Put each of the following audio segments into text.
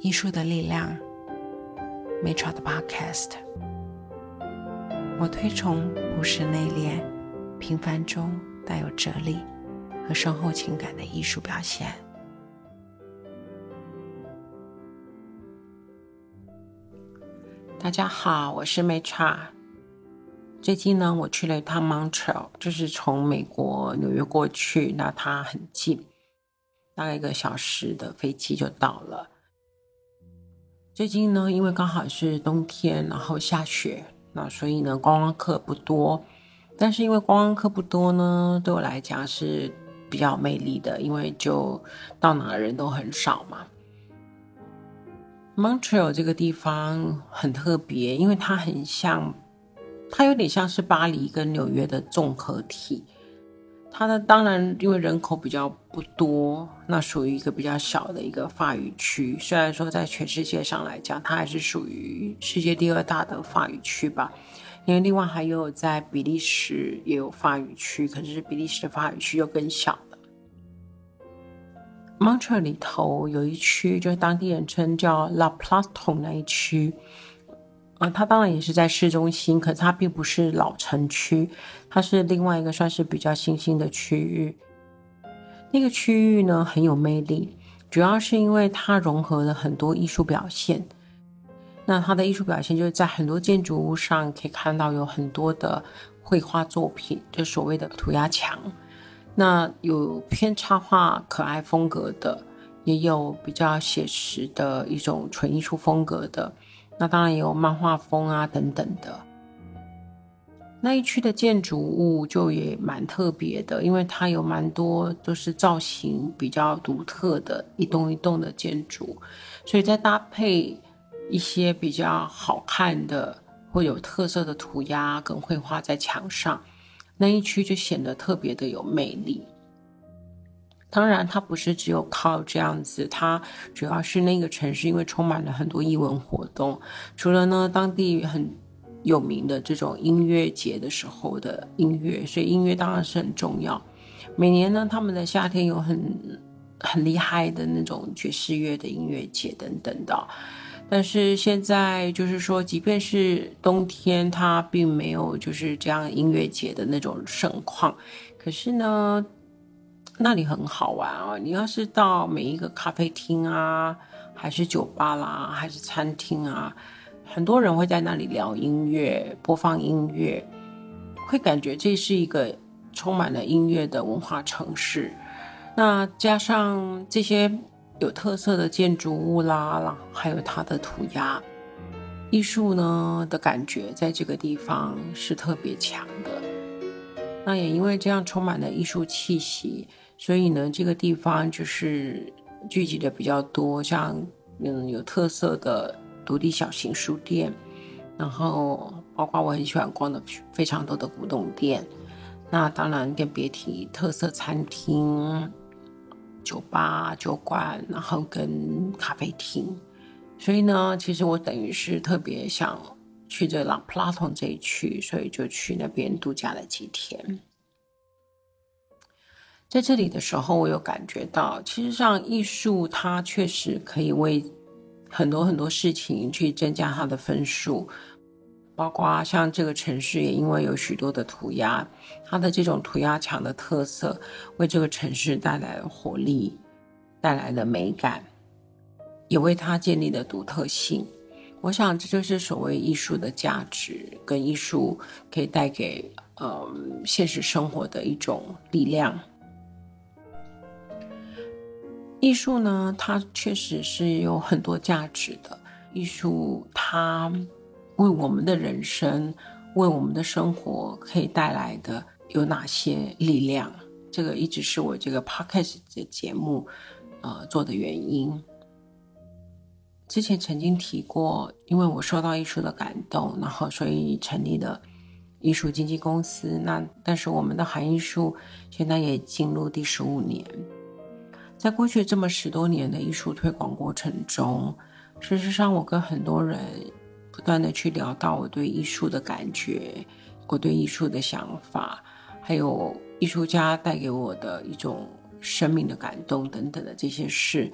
艺术的力量 m a t r a 的 Podcast。我推崇朴实内敛、平凡中带有哲理和深厚情感的艺术表现。大家好，我是 m a t r a 最近呢，我去了一趟 Montreal，就是从美国纽约过去，那它很近，大概一个小时的飞机就到了。最近呢，因为刚好是冬天，然后下雪，那所以呢，观光客不多。但是因为观光客不多呢，对我来讲是比较魅力的，因为就到哪人都很少嘛。Montreal 这个地方很特别，因为它很像，它有点像是巴黎跟纽约的综合体。它呢，当然因为人口比较不多，那属于一个比较小的一个法语区。虽然说在全世界上来讲，它还是属于世界第二大的法语区吧。因为另外还有在比利时也有法语区，可是比利时的法语区又更小了。Montreal 里头有一区，就是当地人称叫 La Platon 那一区。啊，它当然也是在市中心，可是它并不是老城区，它是另外一个算是比较新兴的区域。那个区域呢很有魅力，主要是因为它融合了很多艺术表现。那它的艺术表现就是在很多建筑物上可以看到有很多的绘画作品，就所谓的涂鸦墙。那有偏插画可爱风格的，也有比较写实的一种纯艺术风格的。那当然也有漫画风啊等等的，那一区的建筑物就也蛮特别的，因为它有蛮多都是造型比较独特的一栋一栋的建筑，所以在搭配一些比较好看的或有特色的涂鸦跟绘画在墙上，那一区就显得特别的有魅力。当然，它不是只有靠这样子，它主要是那个城市因为充满了很多艺文活动，除了呢当地很有名的这种音乐节的时候的音乐，所以音乐当然是很重要。每年呢，他们的夏天有很很厉害的那种爵士乐的音乐节等等的，但是现在就是说，即便是冬天，它并没有就是这样音乐节的那种盛况，可是呢。那里很好玩啊！你要是到每一个咖啡厅啊，还是酒吧啦，还是餐厅啊，很多人会在那里聊音乐、播放音乐，会感觉这是一个充满了音乐的文化城市。那加上这些有特色的建筑物啦啦，还有它的涂鸦艺术呢的感觉，在这个地方是特别强的。那也因为这样充满了艺术气息。所以呢，这个地方就是聚集的比较多，像嗯有特色的独立小型书店，然后包括我很喜欢逛的非常多的古董店，那当然更别提特色餐厅、酒吧、酒馆，然后跟咖啡厅。所以呢，其实我等于是特别想去这朗普拉通这一区，所以就去那边度假了几天。在这里的时候，我有感觉到，其实上艺术它确实可以为很多很多事情去增加它的分数，包括像这个城市也因为有许多的涂鸦，它的这种涂鸦墙的特色，为这个城市带来活力，带来了美感，也为它建立了独特性。我想这就是所谓艺术的价值，跟艺术可以带给呃现实生活的一种力量。艺术呢，它确实是有很多价值的。艺术它为我们的人生、为我们的生活可以带来的有哪些力量？这个一直是我这个 podcast 的节目呃做的原因。之前曾经提过，因为我受到艺术的感动，然后所以成立了艺术经纪公司。那但是我们的韩艺术现在也进入第十五年。在过去这么十多年的艺术推广过程中，事实上，我跟很多人不断的去聊到我对艺术的感觉，我对艺术的想法，还有艺术家带给我的一种生命的感动等等的这些事。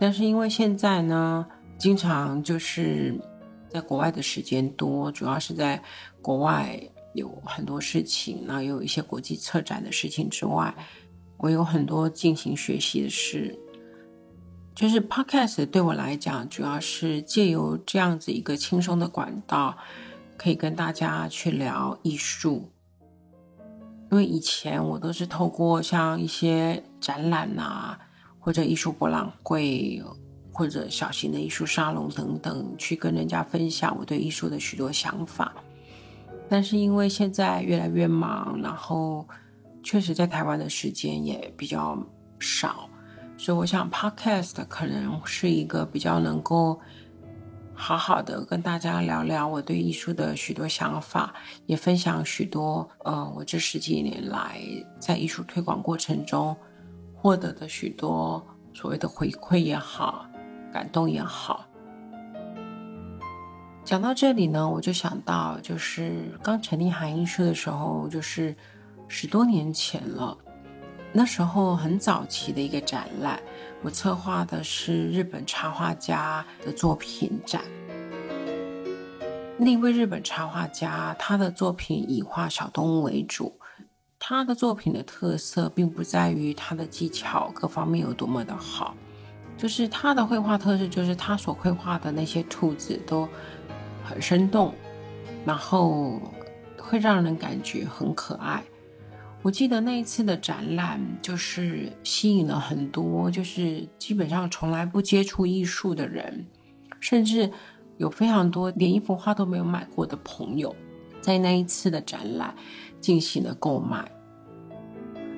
但是因为现在呢，经常就是在国外的时间多，主要是在国外有很多事情，然后有一些国际策展的事情之外，我有很多进行学习的事。就是 Podcast 对我来讲，主要是借由这样子一个轻松的管道，可以跟大家去聊艺术。因为以前我都是透过像一些展览啊，或者艺术博览会，或者小型的艺术沙龙等等，去跟人家分享我对艺术的许多想法。但是因为现在越来越忙，然后确实在台湾的时间也比较少。所以我想，Podcast 可能是一个比较能够好好的跟大家聊聊我对艺术的许多想法，也分享许多呃我这十几年来在艺术推广过程中获得的许多所谓的回馈也好，感动也好。讲到这里呢，我就想到，就是刚成立韩艺术的时候，就是十多年前了。那时候很早期的一个展览，我策划的是日本插画家的作品展。那位日本插画家，他的作品以画小动物为主。他的作品的特色，并不在于他的技巧各方面有多么的好，就是他的绘画特色，就是他所绘画的那些兔子都很生动，然后会让人感觉很可爱。我记得那一次的展览，就是吸引了很多，就是基本上从来不接触艺术的人，甚至有非常多连一幅画都没有买过的朋友，在那一次的展览进行了购买。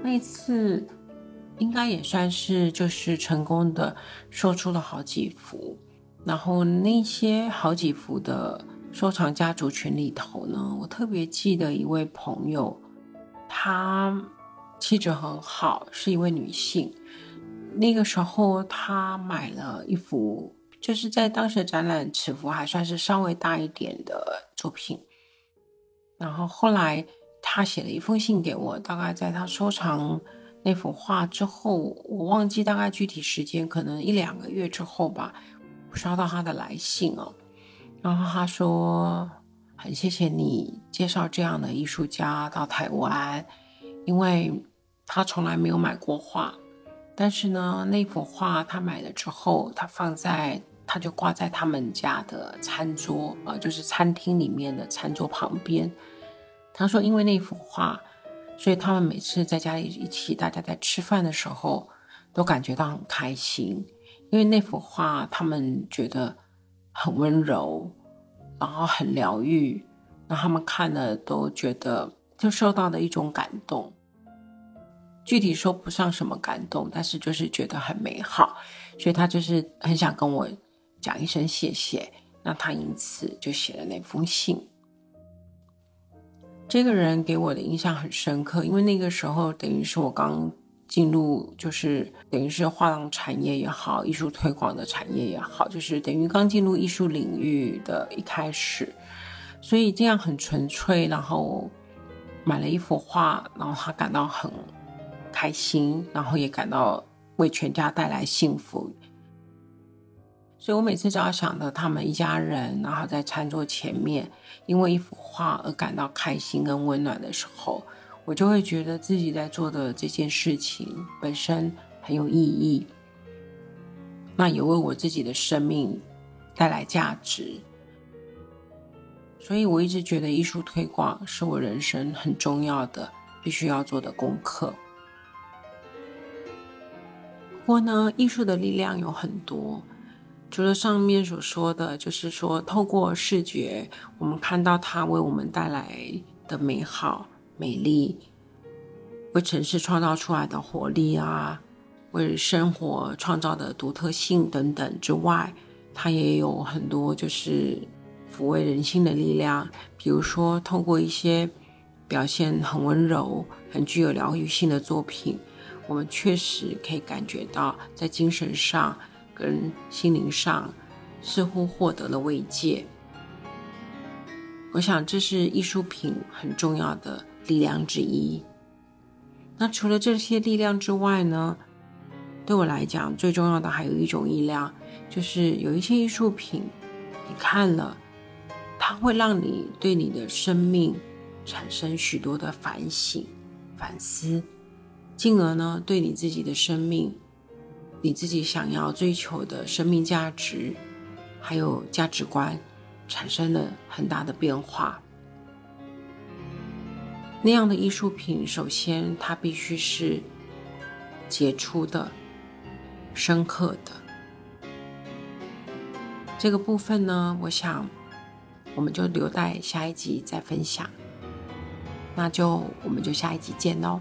那一次应该也算是就是成功的售出了好几幅，然后那些好几幅的收藏家族群里头呢，我特别记得一位朋友。她气质很好，是一位女性。那个时候，她买了一幅，就是在当时展览尺幅还算是稍微大一点的作品。然后后来，她写了一封信给我，大概在她收藏那幅画之后，我忘记大概具体时间，可能一两个月之后吧，收到她的来信哦。然后她说。很谢谢你介绍这样的艺术家到台湾，因为他从来没有买过画，但是呢，那幅画他买了之后，他放在他就挂在他们家的餐桌，呃，就是餐厅里面的餐桌旁边。他说，因为那幅画，所以他们每次在家里一起，大家在吃饭的时候都感觉到很开心，因为那幅画他们觉得很温柔。然后很疗愈，让他们看了都觉得就受到的一种感动。具体说不上什么感动，但是就是觉得很美好，所以他就是很想跟我讲一声谢谢。那他因此就写了那封信。这个人给我的印象很深刻，因为那个时候等于是我刚。进入就是等于是画廊产业也好，艺术推广的产业也好，就是等于刚进入艺术领域的一开始，所以这样很纯粹，然后买了一幅画，然后他感到很开心，然后也感到为全家带来幸福。所以我每次只要想到他们一家人，然后在餐桌前面因为一幅画而感到开心跟温暖的时候。我就会觉得自己在做的这件事情本身很有意义，那也为我自己的生命带来价值，所以我一直觉得艺术推广是我人生很重要的、必须要做的功课。不过呢，艺术的力量有很多，除了上面所说的，就是说透过视觉，我们看到它为我们带来的美好。美丽，为城市创造出来的活力啊，为生活创造的独特性等等之外，它也有很多就是抚慰人心的力量。比如说，透过一些表现很温柔、很具有疗愈性的作品，我们确实可以感觉到在精神上跟心灵上似乎获得了慰藉。我想，这是艺术品很重要的。力量之一。那除了这些力量之外呢？对我来讲，最重要的还有一种力量，就是有一些艺术品，你看了，它会让你对你的生命产生许多的反省、反思，进而呢，对你自己的生命、你自己想要追求的生命价值，还有价值观，产生了很大的变化。那样的艺术品，首先它必须是杰出的。深刻的这个部分呢，我想我们就留待下一集再分享。那就我们就下一集见喽。